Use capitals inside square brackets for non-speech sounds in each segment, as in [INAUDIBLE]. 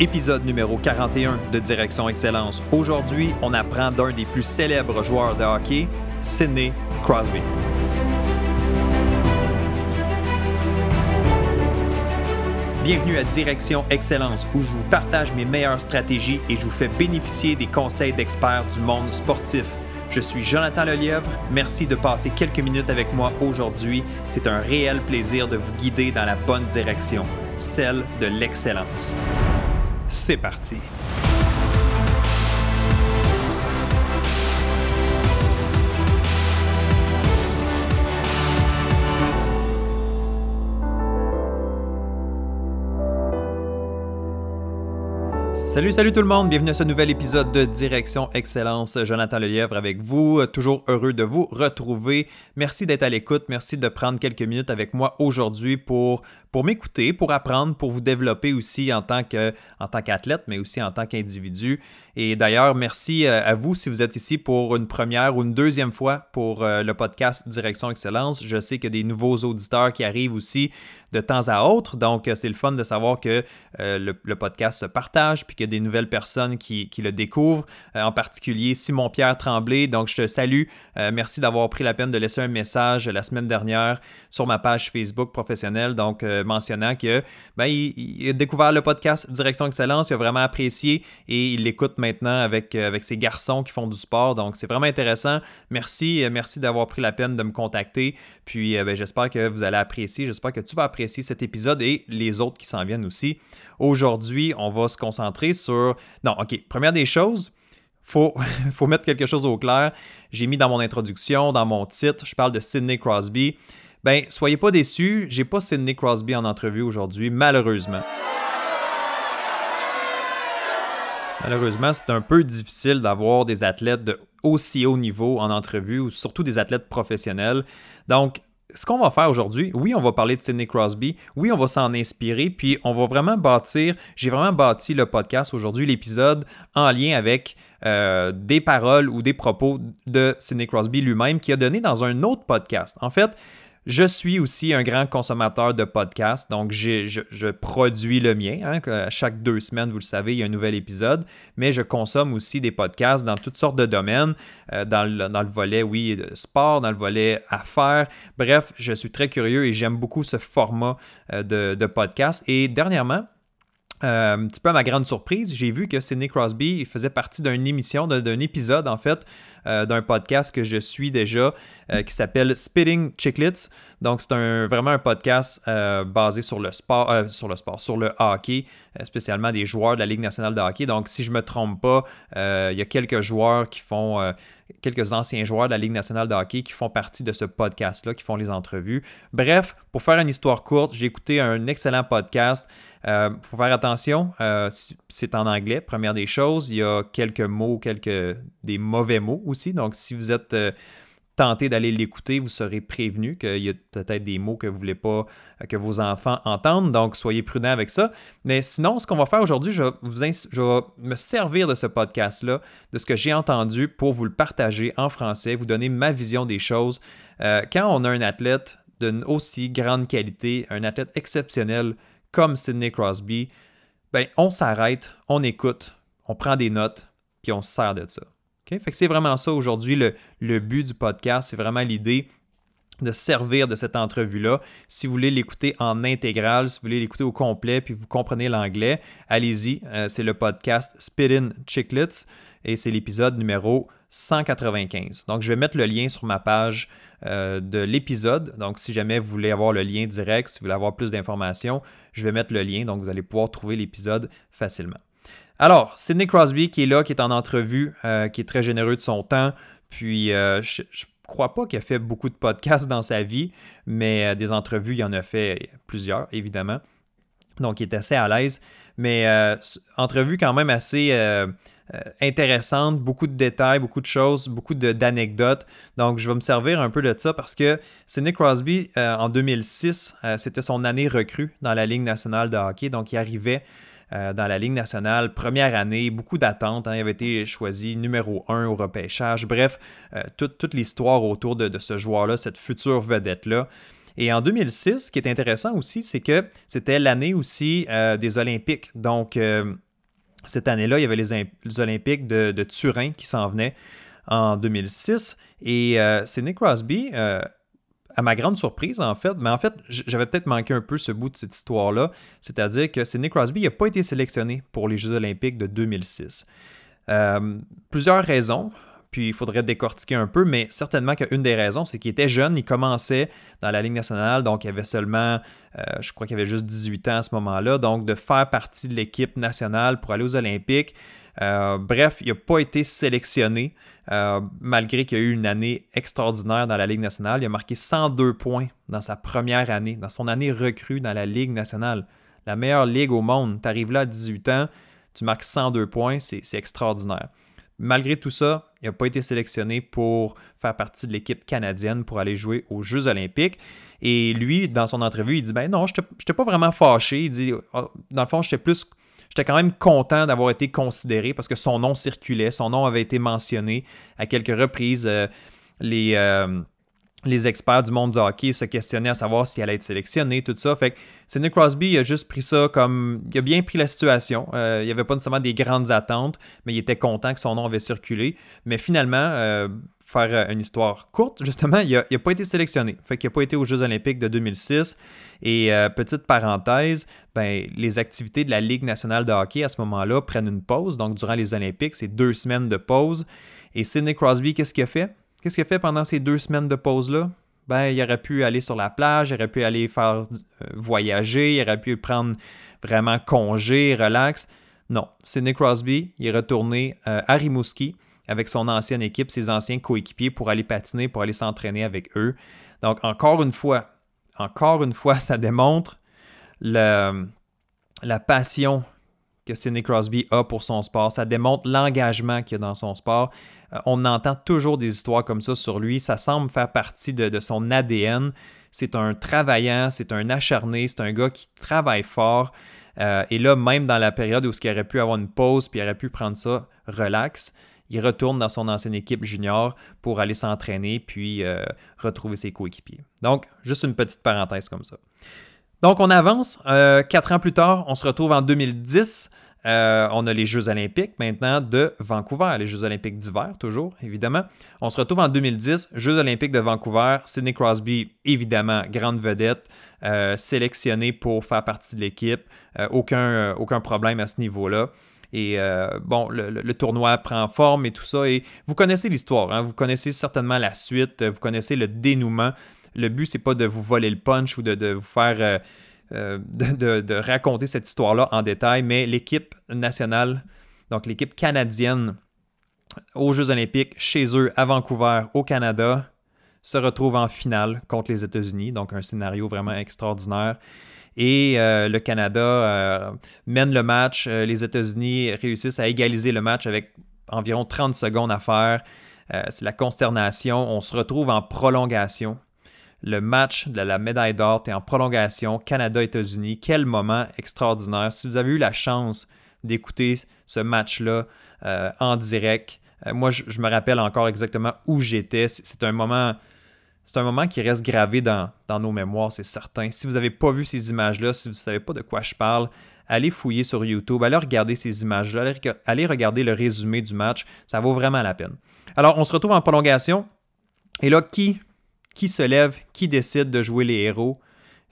Épisode numéro 41 de Direction Excellence. Aujourd'hui, on apprend d'un des plus célèbres joueurs de hockey, Sidney Crosby. Bienvenue à Direction Excellence où je vous partage mes meilleures stratégies et je vous fais bénéficier des conseils d'experts du monde sportif. Je suis Jonathan Lelièvre. Merci de passer quelques minutes avec moi aujourd'hui. C'est un réel plaisir de vous guider dans la bonne direction, celle de l'excellence. C'est parti. Salut, salut tout le monde, bienvenue à ce nouvel épisode de Direction Excellence. Jonathan Lelièvre avec vous, toujours heureux de vous retrouver. Merci d'être à l'écoute, merci de prendre quelques minutes avec moi aujourd'hui pour, pour m'écouter, pour apprendre, pour vous développer aussi en tant qu'athlète, mais aussi en tant qu'individu. Et d'ailleurs, merci euh, à vous si vous êtes ici pour une première ou une deuxième fois pour euh, le podcast Direction Excellence. Je sais qu'il y a des nouveaux auditeurs qui arrivent aussi de temps à autre. Donc, euh, c'est le fun de savoir que le, podcast se partage puis qu'il y a des nouvelles personnes qui, le découvrent, en particulier Simon-Pierre Tremblay. Donc, je te salue. merci d'avoir pris la peine de laisser un message la semaine dernière sur ma page Facebook professionnelle. Donc, mentionnant que ben, il, a découvert le podcast Direction Excellence, il a vraiment apprécié et il l'écoute maintenant avec, euh, avec ces garçons qui font du sport. Donc, c'est vraiment intéressant. Merci, euh, merci d'avoir pris la peine de me contacter. Puis, euh, ben, j'espère que vous allez apprécier. J'espère que tu vas apprécier cet épisode et les autres qui s'en viennent aussi. Aujourd'hui, on va se concentrer sur. Non, OK. Première des choses, faut, [LAUGHS] faut mettre quelque chose au clair. J'ai mis dans mon introduction, dans mon titre, je parle de Sidney Crosby. Ben, soyez pas déçus, j'ai pas Sidney Crosby en entrevue aujourd'hui, malheureusement. Malheureusement, c'est un peu difficile d'avoir des athlètes de aussi haut niveau en entrevue, ou surtout des athlètes professionnels. Donc, ce qu'on va faire aujourd'hui, oui, on va parler de Sidney Crosby, oui, on va s'en inspirer, puis on va vraiment bâtir, j'ai vraiment bâti le podcast aujourd'hui, l'épisode, en lien avec euh, des paroles ou des propos de Sidney Crosby lui-même qui a donné dans un autre podcast. En fait, je suis aussi un grand consommateur de podcasts, donc je, produis le mien. Hein, chaque deux semaines, vous le savez, il y a un nouvel épisode, mais je consomme aussi des podcasts dans toutes sortes de domaines, euh, dans, le, volet, oui, sport, dans le volet affaires. Bref, je suis très curieux et j'aime beaucoup ce format euh, de, podcast. Et dernièrement, euh, un petit peu à ma grande surprise, j'ai vu que Sidney Crosby faisait partie d'une émission, d'un épisode en fait, euh, d'un podcast que je suis déjà euh, qui s'appelle Spitting Chicklets. Donc c'est un, vraiment un podcast basé sur le sport, sur le sport, sur le hockey, spécialement des joueurs de la Ligue nationale de hockey. Donc si je me trompe pas, il y a quelques joueurs qui font quelques anciens joueurs de la Ligue nationale de hockey qui font partie de ce podcast-là, qui font les entrevues. Bref, pour faire une histoire courte, j'ai écouté un excellent podcast. Il euh, faut faire attention, euh, c'est en anglais, première des choses. Il y a quelques mots, quelques des mauvais mots Donc, si vous êtes euh, tenté d'aller l'écouter, vous serez prévenu qu'il y a peut-être des mots que vous ne voulez pas que vos enfants entendent. Donc, soyez prudents avec ça. Mais sinon, ce qu'on va faire aujourd'hui, je, vais me servir de ce podcast-là, de ce que j'ai entendu pour vous le partager en français, vous donner ma vision des choses. quand on a un athlète d'une aussi grande qualité, un athlète exceptionnel comme Sidney Crosby, ben, on s'arrête, on écoute, on prend des notes, puis on se sert de ça. C'est vraiment ça aujourd'hui le, but du podcast, c'est vraiment l'idée de servir de cette entrevue-là. Si vous voulez l'écouter en intégral, si vous voulez l'écouter au complet, puis vous comprenez l'anglais, allez-y. Euh, c'est le podcast Spittin' Chicklets et c'est l'épisode numéro 195. Donc, je vais mettre le lien sur ma page euh, de l'épisode. Donc, si jamais vous voulez avoir le lien direct, si vous voulez avoir plus d'informations, je vais mettre le lien. Donc, vous allez pouvoir trouver l'épisode facilement. Alors, Sidney Crosby qui est là, qui est en entrevue, euh, qui est très généreux de son temps. Puis, euh, je, ne crois pas qu'il a fait beaucoup de podcasts dans sa vie, mais des entrevues, il en a fait plusieurs, évidemment. Donc, il est assez à l'aise. Mais entrevue quand même assez euh, intéressante, beaucoup de détails, beaucoup de choses, beaucoup d'anecdotes. Donc, je vais me servir un peu de ça parce que Sidney Crosby, euh, en 2006, euh, c'était son année recrue dans la Ligue nationale de hockey. Donc, il arrivait dans la Ligue nationale, première année, beaucoup d'attentes. Hein. il avait été choisi numéro un au repêchage. Bref, toute, l'histoire autour de, ce joueur-là, cette future vedette-là. Et en 2006, ce qui est intéressant aussi, c'est que c'était l'année aussi des Olympiques. Donc, Cette année-là, il y avait les, Olympiques de, Turin qui s'en venaient en 2006. Et euh, c'est Nick Crosby, euh, à ma grande surprise en fait, mais en fait, j'avais peut-être manqué un peu ce bout de cette histoire-là, c'est-à-dire que Nick Crosby n'a pas été sélectionné pour les Jeux olympiques de 2006. Euh, plusieurs raisons puis il faudrait décortiquer un peu, mais certainement qu'une des raisons, c'est qu'il était jeune, il commençait dans la Ligue nationale, donc il avait seulement, euh, je crois qu'il avait juste 18 ans à ce moment-là, donc de faire partie de l'équipe nationale pour aller aux Olympiques. Euh, bref, il n'a pas été sélectionné, euh, malgré qu'il a eu une année extraordinaire dans la Ligue nationale. Il a marqué 102 points dans sa première année, dans son année recrue dans la Ligue nationale. La meilleure ligue au monde. Tu arrives là à 18 ans, tu marques 102 points, c'est extraordinaire. Malgré tout ça, il n'a pas été sélectionné pour faire partie de l'équipe canadienne pour aller jouer aux Jeux olympiques. Et lui, dans son entrevue, il dit Ben non, je n'étais pas vraiment fâché. Il dit oh, Dans le fond, j'étais plus. J'étais quand même content d'avoir été considéré parce que son nom circulait, son nom avait été mentionné à quelques reprises. Euh, les, euh, les experts du monde du hockey se questionnaient à savoir s'il allait être sélectionné, tout ça. Fait que Sidney Crosby a juste pris ça comme. Il a bien pris la situation. Euh, il n'y avait pas nécessairement des grandes attentes, mais il était content que son nom avait circulé. Mais finalement, faire euh, une histoire courte, justement, il n'a pas été sélectionné. Fait qu'il n'a pas été aux Jeux Olympiques de 2006. Et petite parenthèse, ben, les activités de la Ligue nationale de hockey à ce moment-là prennent une pause. Donc, durant les Olympiques, c'est deux semaines de pause. Et Sidney Crosby, qu'est-ce qu'il a fait? Qu'est-ce qu'il a fait pendant ces deux semaines de pause-là? Ben, il aurait pu aller sur la plage, il aurait pu aller faire euh, voyager, il aurait pu prendre vraiment congé, relax. Non, Sidney Crosby, il est retourné euh, à Rimouski avec son ancienne équipe, ses anciens coéquipiers pour aller patiner, pour aller s'entraîner avec eux. Donc, encore une fois, encore une fois, [LAUGHS] ça démontre la passion que Sidney Crosby a pour son sport. Ça démontre l'engagement qu'il a dans son sport. Euh, on entend toujours des histoires comme ça sur lui. Ça semble faire partie de, son ADN. C'est un travaillant, c'est un acharné, c'est un gars qui travaille fort. Euh, et là, même dans la période où il aurait pu avoir une pause, puis il aurait pu prendre ça relax, il retourne dans son ancienne équipe junior pour aller s'entraîner, puis euh, retrouver ses coéquipiers. Donc, juste une petite parenthèse comme ça. Donc, on avance. quatre ans plus tard, on se retrouve en 2010. Euh, on a les Jeux olympiques maintenant de Vancouver, les Jeux olympiques d'hiver toujours, évidemment. On se retrouve en 2010, Jeux olympiques de Vancouver. Sidney Crosby, évidemment, grande vedette, euh, sélectionné pour faire partie de l'équipe. Euh, aucun, aucun problème à ce niveau-là. Et bon, le, tournoi prend forme et tout ça. Et vous connaissez l'histoire, hein. vous connaissez certainement la suite, vous connaissez le dénouement. Le but, c'est pas de vous voler le punch ou de, de vous faire euh, [LAUGHS] de, raconter cette histoire-là en détail, mais l'équipe nationale, donc l'équipe canadienne aux Jeux olympiques, chez eux, à Vancouver, au Canada, se retrouve en finale contre les États-Unis, donc un scénario vraiment extraordinaire. Et euh, le Canada euh, mène le match, les États-Unis réussissent à égaliser le match avec environ 30 secondes à faire. c'est la consternation. On se retrouve en prolongation le match de la médaille d'or est en prolongation Canada-États-Unis. Quel moment extraordinaire. Si vous avez eu la chance d'écouter ce match-là euh, en direct, euh, moi, je, me rappelle encore exactement où j'étais. C'est un moment... C'est un moment qui reste gravé dans, nos mémoires, c'est certain. Si vous n'avez pas vu ces images-là, si vous ne savez pas de quoi je parle, allez fouiller sur YouTube, allez regarder ces images-là, allez, allez regarder le résumé du match. Ça vaut vraiment la peine. Alors, on se retrouve en prolongation. Et là, qui qui se lève, qui décide de jouer les héros?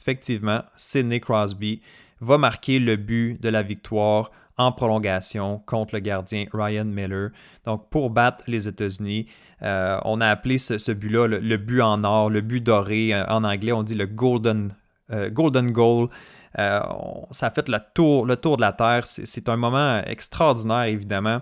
Effectivement, Sidney Crosby va marquer le but de la victoire en prolongation contre le gardien Ryan Miller. Donc, pour battre les États-Unis, euh, on a appelé ce, but-là le, but en or, le but doré. Euh, en anglais, on dit le golden, euh, golden goal. ça a fait le tour, le tour de la Terre. C'est un moment extraordinaire, évidemment.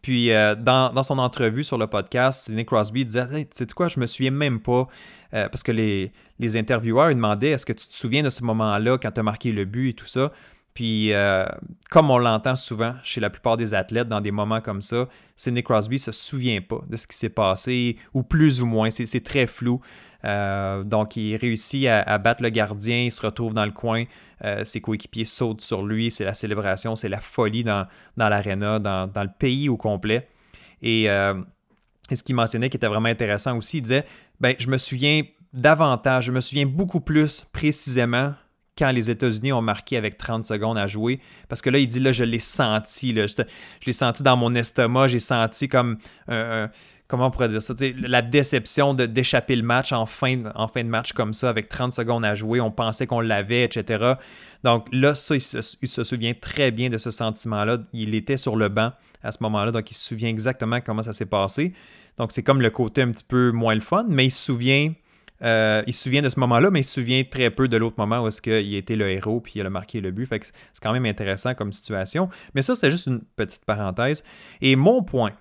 Puis euh, dans, son entrevue sur le podcast, Sidney Crosby disait Tu sais quoi, je me souviens même pas. Parce que les, les intervieweurs demandaient Est-ce que tu te souviens de ce moment-là quand tu as marqué le but et tout ça? Puis, euh, comme on l'entend souvent chez la plupart des athlètes dans des moments comme ça, Sidney Crosby se souvient pas de ce qui s'est passé, ou plus ou moins, c'est très flou. Euh, donc, il réussit à, battre le gardien, il se retrouve dans le coin, euh, ses coéquipiers sautent sur lui, c'est la célébration, c'est la folie dans, dans dans, le pays au complet. Euh, et, ce qu'il mentionnait qui était vraiment intéressant aussi, il disait ben, Je me souviens davantage, je me souviens beaucoup plus précisément quand les États-Unis ont marqué avec 30 secondes à jouer. Parce que là, il dit, là, je l'ai senti. Là, je, l'ai senti dans mon estomac. J'ai senti comme comment on pourrait dire ça, la déception d'échapper le match en fin, en fin de match comme ça, avec 30 secondes à jouer, on pensait qu'on l'avait, etc. Donc là, ça, il se, souvient très bien de ce sentiment-là. Il était sur le banc à ce moment-là, donc il se souvient exactement comment ça s'est passé. Donc c'est comme le côté un petit peu moins le fun, mais il se souvient, euh, il se souvient de ce moment-là, mais il se souvient très peu de l'autre moment où est-ce qu'il était le héros puis il a marqué le but. Fait que c'est quand même intéressant comme situation. Mais ça, c'est juste une petite parenthèse. Et mon point,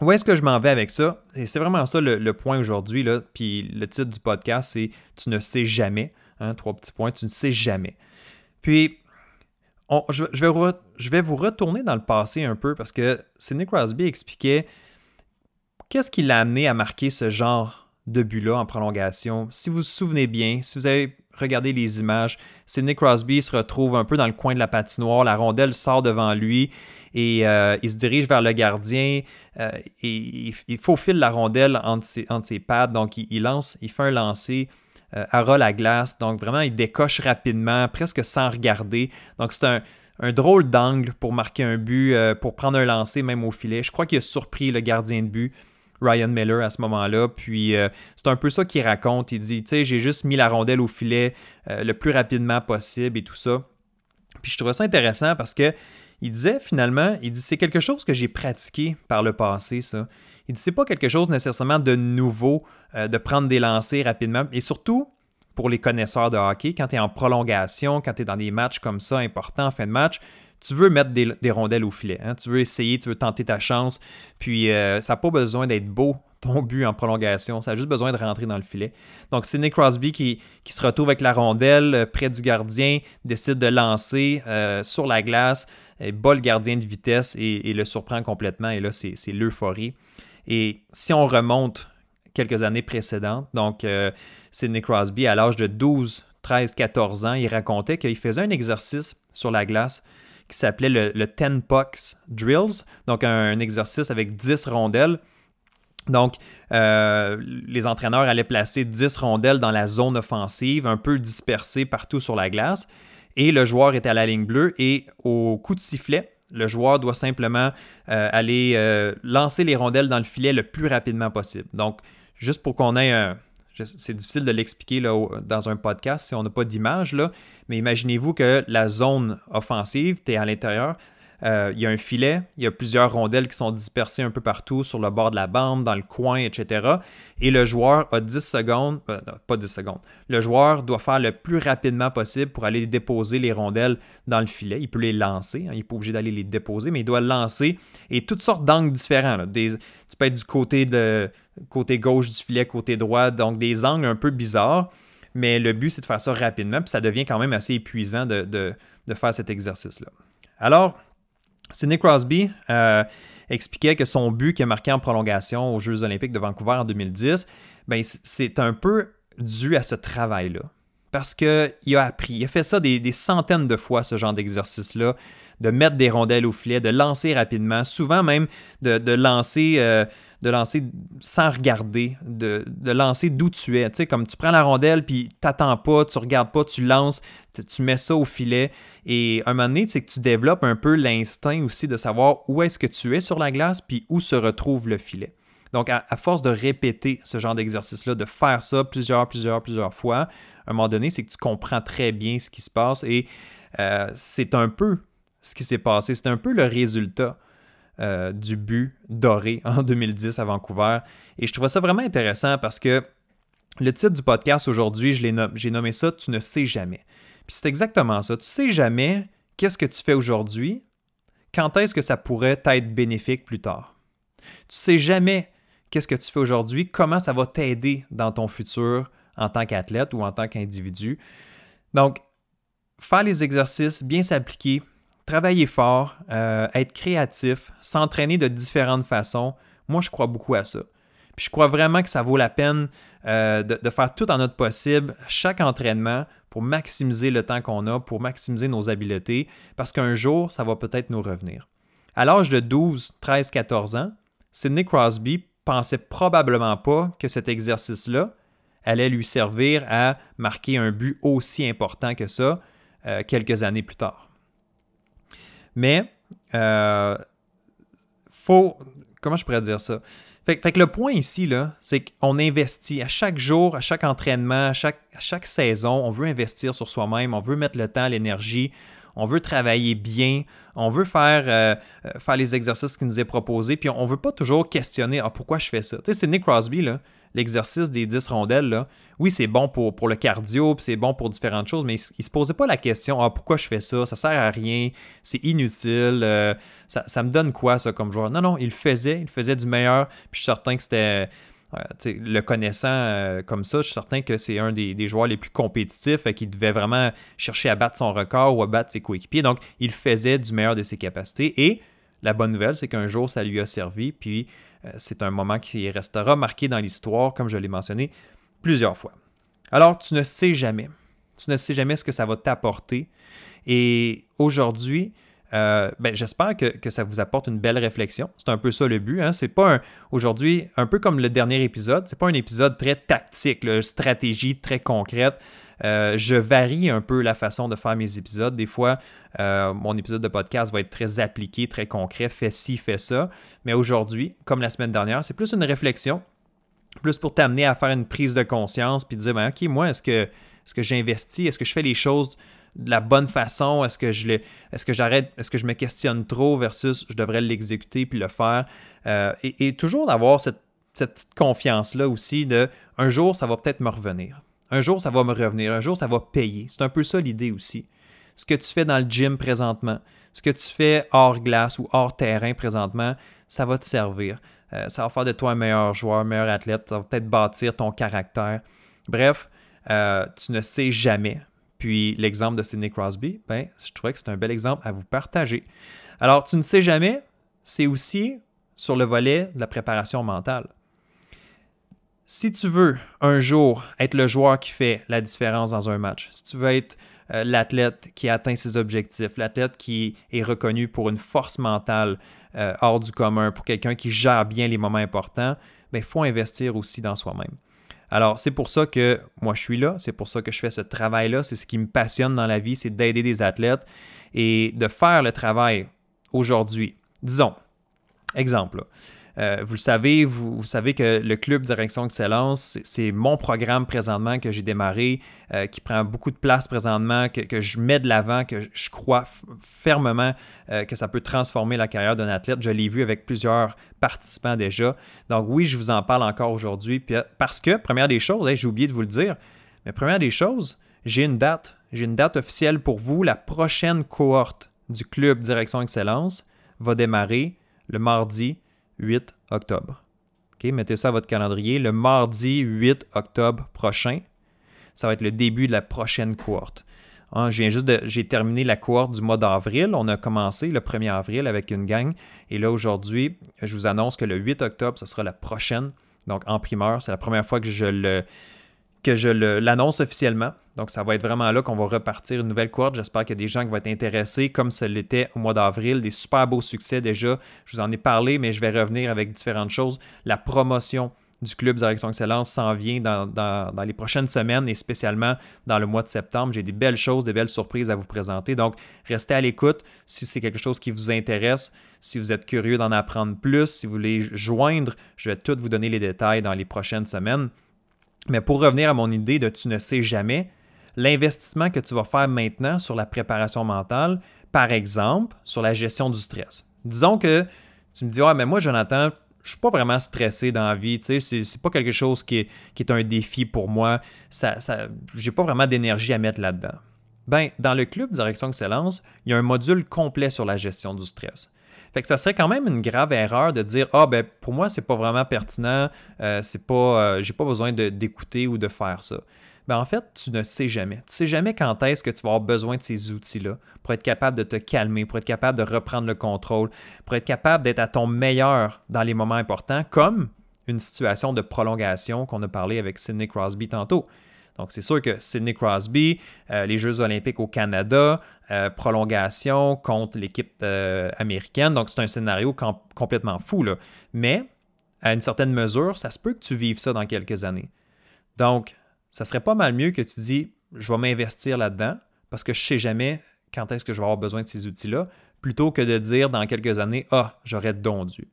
où est-ce que je m'en vais avec ça? Et c'est vraiment ça le, point aujourd'hui. Puis le titre du podcast, c'est Tu ne sais jamais. Hein, trois petits points, tu ne sais jamais. Puis, je, vais je, vais vous retourner dans le passé un peu parce que Sidney Crosby expliquait qu'est-ce qui l'a amené à marquer ce genre de but-là en prolongation. Si vous vous souvenez bien, si vous avez regardé les images, Sidney Crosby se retrouve un peu dans le coin de la patinoire, la rondelle sort devant lui et euh, il se dirige vers le gardien euh, et il, faufile la rondelle entre ses, pads. Donc, il, lance, il fait un lancer euh, à ras la glace. Donc, vraiment, il décoche rapidement, presque sans regarder. Donc, c'est un, drôle d'angle pour marquer un but, pour prendre un lancer même au filet. Je crois qu'il a surpris le gardien de but. Ryan Miller à ce moment-là. Puis c'est un peu ça qu'il raconte. Il dit, tu sais, j'ai juste mis la rondelle au filet le plus rapidement possible et tout ça. Puis je trouve ça intéressant parce que il disait finalement, il dit c'est quelque chose que j'ai pratiqué par le passé, ça. Il dit c'est pas quelque chose nécessairement de nouveau euh, de prendre des lancers rapidement. Et surtout, pour les connaisseurs de hockey, quand tu es en prolongation, quand tu es dans des matchs comme ça importants fin de match, tu veux mettre des, rondelles au filet. Hein. Tu veux essayer, tu veux tenter ta chance. Puis euh, ça n'a pas besoin d'être beau [LAUGHS] ton but en prolongation. Ça a juste besoin de rentrer dans le filet. Donc, Sidney Crosby qui, se retrouve avec la rondelle euh, près du gardien, décide de lancer sur la glace bat le gardien de vitesse et, le surprend complètement. Et là, c'est l'euphorie. Et si on remonte quelques années précédentes, donc euh, Sidney Crosby, à l'âge de 12, 13, 14 ans, il racontait qu'il faisait un exercice sur la glace qui s'appelait le, le 10 pucks drills, donc un, exercice avec 10 rondelles. Donc, euh, les entraîneurs allaient placer 10 rondelles dans la zone offensive, un peu dispersées partout sur la glace et le joueur est à la ligne bleue et au coup de sifflet, le joueur doit simplement euh, aller euh, lancer les rondelles dans le filet le plus rapidement possible. Donc, juste pour qu'on ait un... C'est difficile de l'expliquer dans un podcast si on n'a pas d'image, mais imaginez-vous que la zone offensive, tu es à l'intérieur, euh, il y a un filet, il y a plusieurs rondelles qui sont dispersées un peu partout sur le bord de la bande, dans le coin, etc. Et le joueur a 10 secondes, euh, non, pas 10 secondes, le joueur doit faire le plus rapidement possible pour aller déposer les rondelles dans le filet. Il peut les lancer, hein, il n'est pas obligé d'aller les déposer, mais il doit lancer. Et toutes sortes d'angles différents. Tu peux être du côté, de, côté gauche du filet, côté droit, donc des angles un peu bizarres. Mais le but, c'est de faire ça rapidement, puis ça devient quand même assez épuisant de, de faire cet exercice-là. Alors, Sidney Crosby euh, expliquait que son but qui a marqué en prolongation aux Jeux olympiques de Vancouver en 2010, ben, c'est un peu dû à ce travail-là. Parce qu'il a appris, il a fait ça des, centaines de fois, ce genre d'exercice-là, de mettre des rondelles au filet, de lancer rapidement, souvent même de, lancer... Euh, de lancer sans regarder, de, lancer d'où tu es. Tu sais, comme tu prends la rondelle, puis t'attends pas, tu regardes pas, tu lances, tu mets ça au filet. Et un moment donné, c'est que tu développes un peu l'instinct aussi de savoir où est-ce que tu es sur la glace, puis où se retrouve le filet. Donc, à, force de répéter ce genre d'exercice-là, de faire ça plusieurs, plusieurs, plusieurs fois, à un moment donné, c'est que tu comprends très bien ce qui se passe et euh, c'est un peu ce qui s'est passé. C'est un peu le résultat euh, du but doré [LAUGHS] en 2010 à Vancouver. Et je trouvais ça vraiment intéressant parce que le titre du podcast aujourd'hui, j'ai nommé ça Tu ne sais jamais. Puis c'est exactement ça. Tu sais jamais qu'est-ce que tu fais aujourd'hui, quand est-ce que ça pourrait être bénéfique plus tard? Tu sais jamais qu'est-ce que tu fais aujourd'hui, comment ça va t'aider dans ton futur en tant qu'athlète ou en tant qu'individu? Donc, faire les exercices, bien s'appliquer, travailler fort, euh, être créatif, s'entraîner de différentes façons, moi je crois beaucoup à ça. Puis je crois vraiment que ça vaut la peine euh, de, faire tout en notre possible, chaque entraînement, pour maximiser le temps qu'on a, pour maximiser nos habiletés, parce qu'un jour, ça va peut-être nous revenir. À l'âge de 12, 13, 14 ans, Sidney Crosby pensait probablement pas que cet exercice-là allait lui servir à marquer un but aussi important que ça euh, quelques années plus tard. Mais, euh, faut. Comment je pourrais dire ça? Fait, que le point ici, là, c'est qu'on investit à chaque jour, à chaque entraînement, à chaque, chaque saison, on veut investir sur soi-même, on veut mettre le temps, l'énergie, on veut travailler bien, on veut faire, euh, euh, faire les exercices qui nous est proposés, puis on ne veut pas toujours questionner ah, pourquoi je fais ça? Tu sais, c'est Nick Crosby, là, l'exercice des 10 rondelles, là, oui, c'est bon pour, le cardio, puis c'est bon pour différentes choses, mais il, ne se posait pas la question ah, pourquoi je fais ça, ça sert à rien, c'est inutile, euh, ça, me donne quoi ça comme joueur? Non, non, il faisait, il faisait du meilleur, puis je suis certain que c'était le connaissant euh, comme ça, je suis certain que c'est un des, joueurs les plus compétitifs et qui devait vraiment chercher à battre son record ou à battre ses coéquipiers. Donc, il faisait du meilleur de ses capacités. Et la bonne nouvelle, c'est qu'un jour, ça lui a servi. Puis, euh, c'est un moment qui restera marqué dans l'histoire, comme je l'ai mentionné plusieurs fois. Alors, tu ne sais jamais. Tu ne sais jamais ce que ça va t'apporter. Et aujourd'hui, euh, ben, j'espère que, ça vous apporte une belle réflexion. C'est un peu ça le but. Hein? C'est pas aujourd'hui, un peu comme le dernier épisode, c'est pas un épisode très tactique, stratégie très concrète. Euh, je varie un peu la façon de faire mes épisodes. Des fois, euh, mon épisode de podcast va être très appliqué, très concret, fait ci, fait ça. Mais aujourd'hui, comme la semaine dernière, c'est plus une réflexion, plus pour t'amener à faire une prise de conscience, puis dire, ben, OK, moi, est-ce que, est-ce que j'investis, est-ce que je fais les choses de la bonne façon? Est-ce que je est-ce que j'arrête, est-ce que je me questionne trop versus je devrais l'exécuter puis le faire? Euh, et, toujours d'avoir cette, petite confiance-là aussi de un jour, ça va peut-être me revenir. Un jour, ça va me revenir. Un jour, ça va payer. C'est un peu ça l'idée aussi. Ce que tu fais dans le gym présentement, ce que tu fais hors glace ou hors terrain présentement, ça va te servir. Euh, ça va faire de toi un meilleur joueur, un meilleur athlète. Ça va peut-être bâtir ton caractère. Bref, euh, tu ne sais jamais. Puis l'exemple de Sidney Crosby, ben, je trouvais que c'est un bel exemple à vous partager. Alors, tu ne sais jamais, c'est aussi sur le volet de la préparation mentale. Si tu veux un jour être le joueur qui fait la différence dans un match, si tu veux être euh, l'athlète qui atteint ses objectifs, l'athlète qui est reconnu pour une force mentale euh, hors du commun, pour quelqu'un qui gère bien les moments importants, il ben, faut investir aussi dans soi-même. Alors, c'est pour ça que moi, je suis là, c'est pour ça que je fais ce travail-là, c'est ce qui me passionne dans la vie, c'est d'aider des athlètes et de faire le travail aujourd'hui. Disons, exemple, euh, vous le savez, vous, savez que le Club Direction Excellence, c'est mon programme présentement que j'ai démarré, euh, qui prend beaucoup de place présentement, que, je mets de l'avant, que je crois fermement euh, que ça peut transformer la carrière d'un athlète. Je l'ai vu avec plusieurs participants déjà. Donc oui, je vous en parle encore aujourd'hui parce que, première des choses, j'ai oublié de vous le dire, mais première des choses, j'ai une date. J'ai une date officielle pour vous. La prochaine cohorte du Club Direction Excellence va démarrer le mardi 8 octobre. mettez ça à votre calendrier. Le mardi 8 octobre prochain, ça va être le début de la prochaine cohorte. Hein, j'ai terminé la cohorte du mois d'avril. On a commencé le 1er avril avec une gang. Et là, aujourd'hui, je vous annonce que le 8 octobre, ce sera la prochaine. Donc, en primeur, c'est la première fois que je le, que je l'annonce officiellement. Donc, ça va être vraiment là qu'on va repartir une nouvelle cohorte. J'espère qu'il y a des gens qui vont être intéressés, comme ce l'était au mois d'avril. Des super beaux succès déjà. Je vous en ai parlé, mais je vais revenir avec différentes choses. La promotion du Club Direction Excellence s'en vient dans, les prochaines semaines et spécialement dans le mois de septembre. J'ai des belles choses, des belles surprises à vous présenter. Donc, restez à l'écoute si c'est quelque chose qui vous intéresse. Si vous êtes curieux d'en apprendre plus, si vous voulez joindre, je vais tout vous donner les détails dans les prochaines semaines. Mais pour revenir à mon idée de tu ne sais jamais, l'investissement que tu vas faire maintenant sur la préparation mentale, par exemple, sur la gestion du stress. Disons que tu me dis, ouais, mais moi, Jonathan, je suis pas vraiment stressé dans la vie, tu sais, c'est pas quelque chose qui est, qui est, un défi pour moi, ça, ça j'ai pas vraiment d'énergie à mettre là-dedans. Ben, dans le club Direction Excellence, il y a un module complet sur la gestion du stress. Que ça serait quand même une grave erreur de dire Ah, ben pour moi, c'est pas vraiment pertinent, euh, c'est pas, euh, j'ai pas besoin d'écouter ou de faire ça. Ben en fait, tu ne sais jamais. Tu sais jamais quand est-ce que tu vas avoir besoin de ces outils-là pour être capable de te calmer, pour être capable de reprendre le contrôle, pour être capable d'être à ton meilleur dans les moments importants, comme une situation de prolongation qu'on a parlé avec Sidney Crosby tantôt. Donc, c'est sûr que Sidney Crosby, euh, les Jeux olympiques au Canada, euh, prolongation contre l'équipe euh, américaine. Donc, c'est un scénario complètement fou. Mais, à une certaine mesure, ça se peut que tu vives ça dans quelques années. Donc, ça serait pas mal mieux que tu dis, je vais m'investir là-dedans parce que je sais jamais quand est-ce que je vais avoir besoin de ces outils-là, plutôt que de dire dans quelques années, ah, j'aurais donc dû.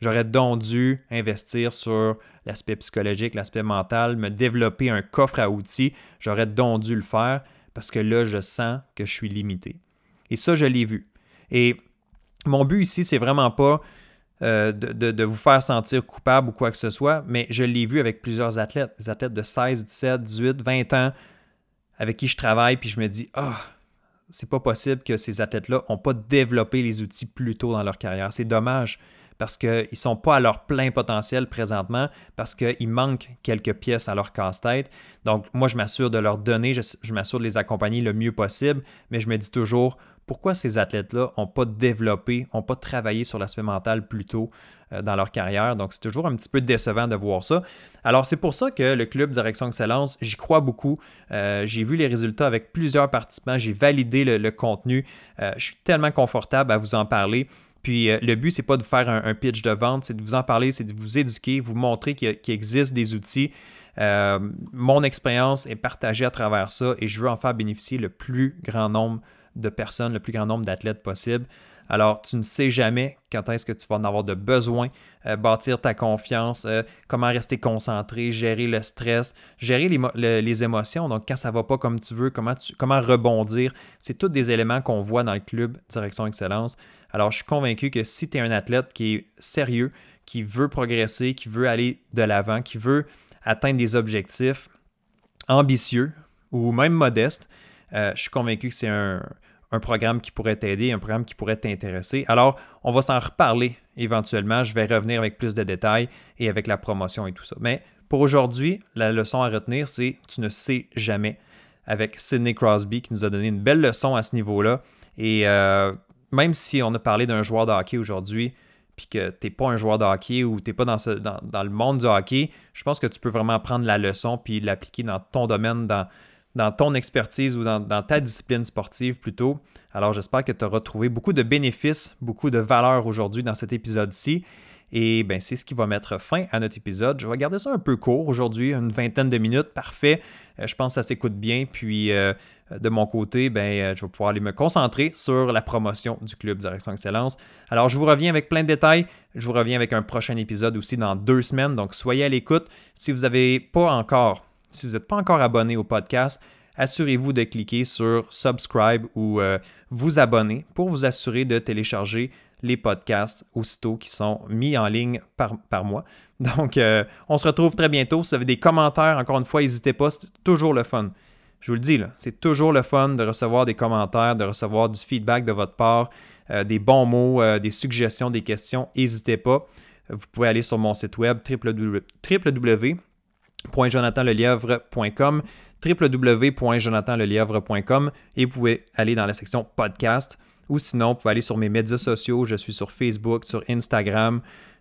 J'aurais donc dû investir sur l'aspect psychologique, l'aspect mental, me développer un coffre à outils. J'aurais donc dû le faire parce que là, je sens que je suis limité. Et ça, je l'ai vu. Et mon but ici, c'est vraiment pas euh, de, vous faire sentir coupable ou quoi que ce soit, mais je l'ai vu avec plusieurs athlètes, des athlètes de 16, 17, 18, 20 ans avec qui je travaille, puis je me dis, ah, c'est pas possible que ces athlètes-là n'ont pas développé les outils plus tôt dans leur carrière. C'est dommage parce qu'ils ne sont pas à leur plein potentiel présentement, parce qu'il manque quelques pièces à leur casse-tête. Donc, moi, je m'assure de leur donner, je m'assure de les accompagner le mieux possible, mais je me dis toujours, pourquoi ces athlètes-là n'ont pas développé, n'ont pas travaillé sur l'aspect mental plus tôt euh, dans leur carrière? Donc, c'est toujours un petit peu décevant de voir ça. Alors, c'est pour ça que le club Direction Excellence, j'y crois beaucoup. Euh, j'ai vu les résultats avec plusieurs participants, j'ai validé le, contenu. Euh, je suis tellement confortable à vous en parler. Puis le but, c'est pas de faire un, pitch de vente, c'est de vous en parler, c'est de vous éduquer, vous montrer qu'il existe des outils. mon expérience est partagée à travers ça et je veux en faire bénéficier le plus grand nombre de personnes, le plus grand nombre d'athlètes possible. Alors, tu ne sais jamais quand est-ce que tu vas en avoir de besoin, euh, bâtir ta confiance, euh, comment rester concentré, gérer le stress, gérer les, émotions. Donc, quand ça ne va pas comme tu veux, comment rebondir. C'est tous des éléments qu'on voit dans le club Direction Excellence. Alors, je suis convaincu que si tu es un athlète qui est sérieux, qui veut progresser, qui veut aller de l'avant, qui veut atteindre des objectifs ambitieux ou même modestes, euh, je suis convaincu que c'est un, programme qui pourrait t'aider, un programme qui pourrait t'intéresser. Alors, on va s'en reparler éventuellement. Je vais revenir avec plus de détails et avec la promotion et tout ça. Mais pour aujourd'hui, la leçon à retenir, c'est tu ne sais jamais. Avec Sidney Crosby qui nous a donné une belle leçon à ce niveau-là. Et euh, même si on a parlé d'un joueur de hockey aujourd'hui, puis que tu n'es pas un joueur de hockey ou tu n'es pas dans, dans, le monde du hockey, je pense que tu peux vraiment prendre la leçon puis l'appliquer dans ton domaine, dans, dans ton expertise ou dans, ta discipline sportive plutôt. Alors j'espère que tu auras trouvé beaucoup de bénéfices, beaucoup de valeur aujourd'hui dans cet épisode-ci. Et ben, c'est ce qui va mettre fin à notre épisode. Je vais garder ça un peu court aujourd'hui, une vingtaine de minutes, parfait. Euh, je pense que ça s'écoute bien. Puis euh, de mon côté, ben, euh, je vais pouvoir aller me concentrer sur la promotion du club Direction Excellence. Alors je vous reviens avec plein de détails. Je vous reviens avec un prochain épisode aussi dans deux semaines. Donc soyez à l'écoute. Si vous n'avez pas encore si vous n'êtes pas encore abonné au podcast, assurez-vous de cliquer sur subscribe ou vous abonner pour vous assurer de télécharger les podcasts aussitôt qui sont mis en ligne par, par mois. [LAUGHS] Donc, euh, on se retrouve très bientôt. Si vous avez des commentaires, encore une fois, n'hésitez pas, c'est toujours le fun. Je vous le dis, c'est toujours le fun de recevoir des commentaires, de recevoir du feedback de votre part, euh, des bons mots, des suggestions, des questions. N'hésitez pas. Vous pouvez aller sur mon site web www www.jonathanlelièvre.com www.jonathanlelièvre.com et vous pouvez aller dans la section podcast ou sinon, vous pouvez aller sur mes médias sociaux. Je suis sur Facebook, sur Instagram.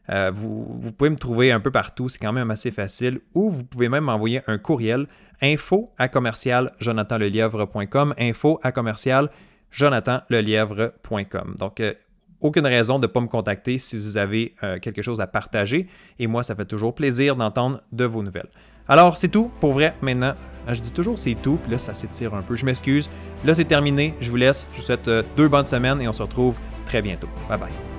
Euh, vous, pouvez me trouver un peu partout, c'est quand même assez facile. Ou vous pouvez même m'envoyer un courriel info à commercial jonathanlelièvre.com info à commercial jonathanlelièvre.com. Donc, euh, aucune raison de ne pas me contacter si vous avez euh, quelque chose à partager. Et moi, ça fait toujours plaisir d'entendre de vos nouvelles. Alors, c'est tout pour vrai maintenant. Euh, je dis toujours c'est tout, puis là, ça s'étire un peu. Je m'excuse. Là, c'est terminé. Je vous laisse. Je vous souhaite euh, deux bonnes semaines et on se retrouve très bientôt. Bye bye.